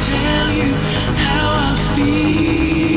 tell you how I feel.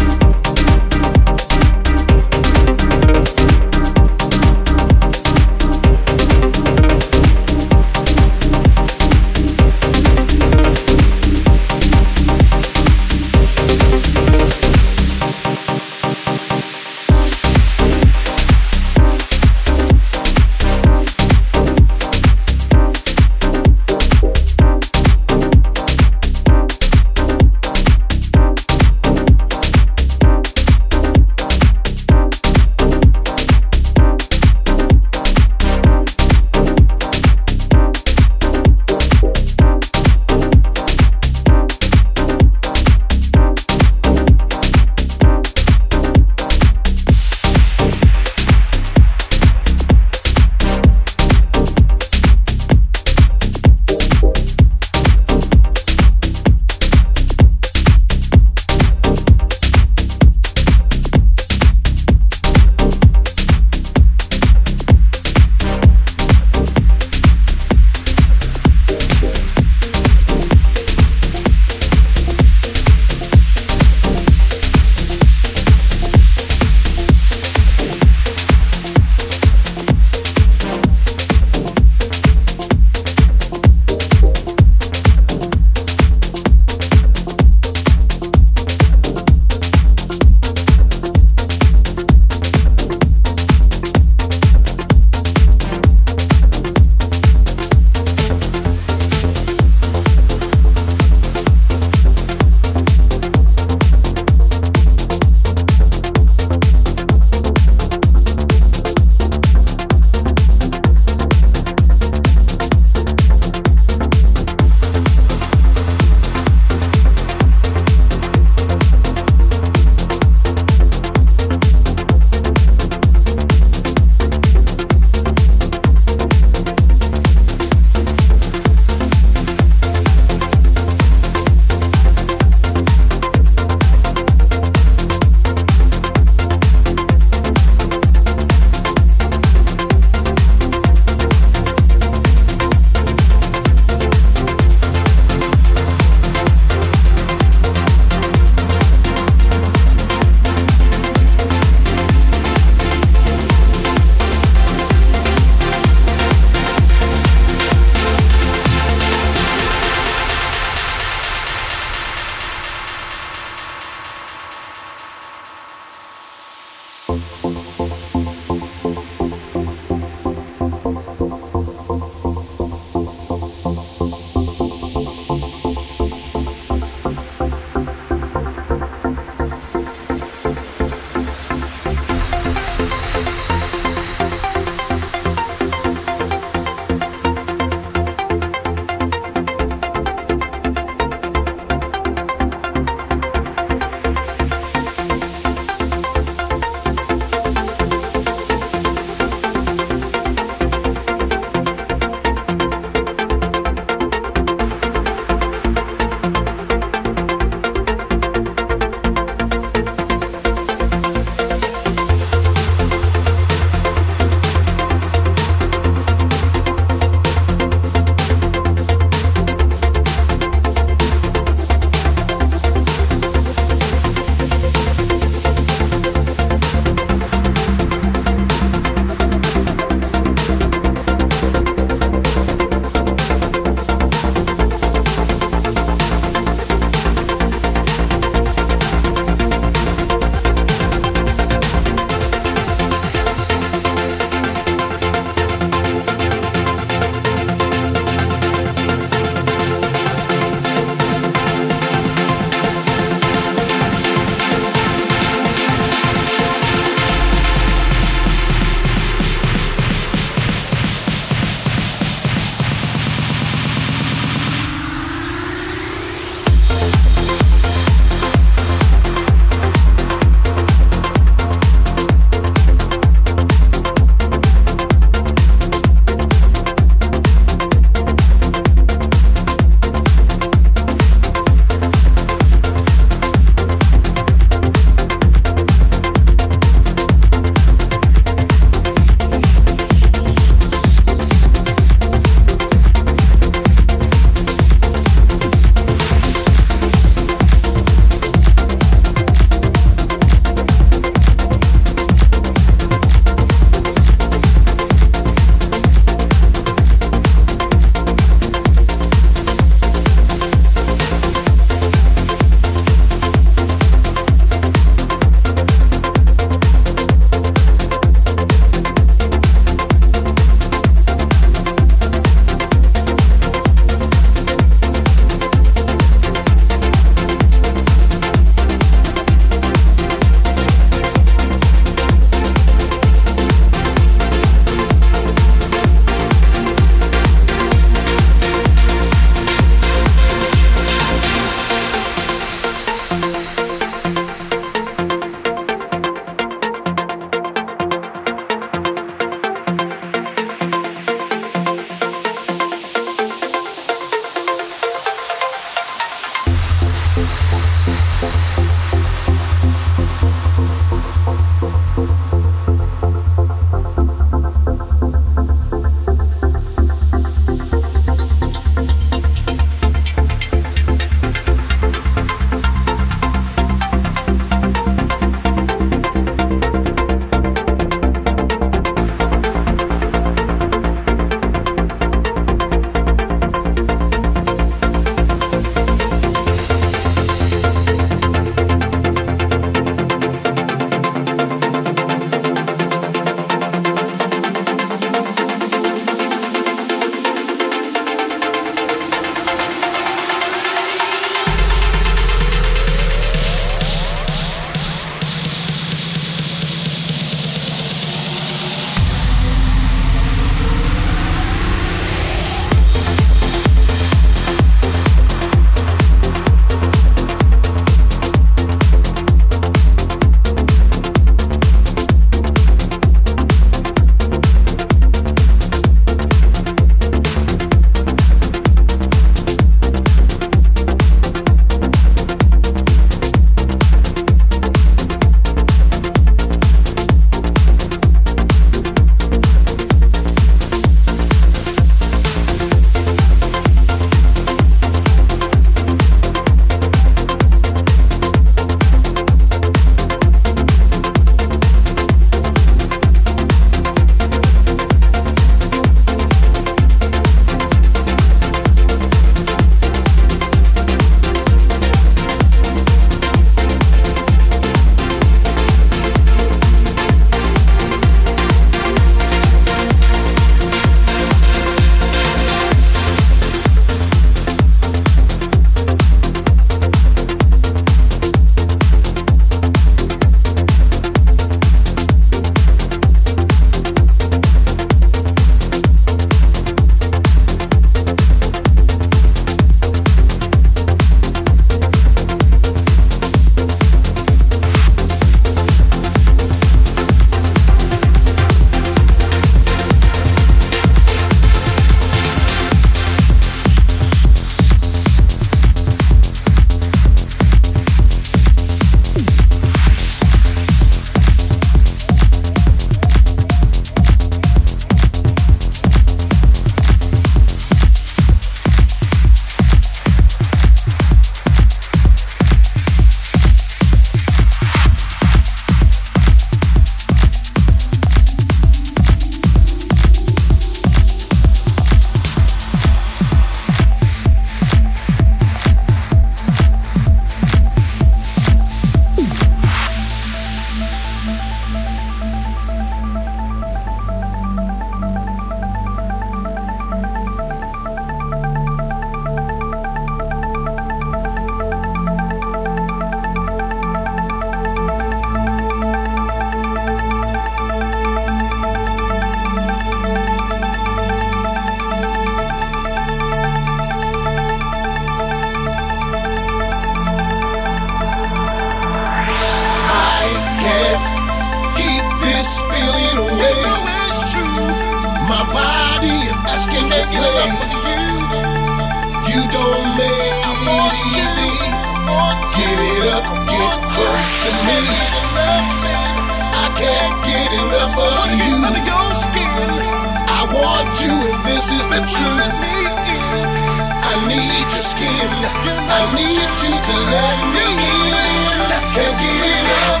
I need you to let me in. Can't get enough,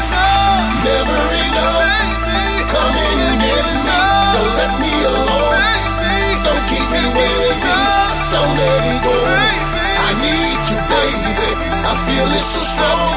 never enough. Come and get me, don't let me alone. Don't keep me waiting, don't let it go. I need you, baby. I feel it so strong.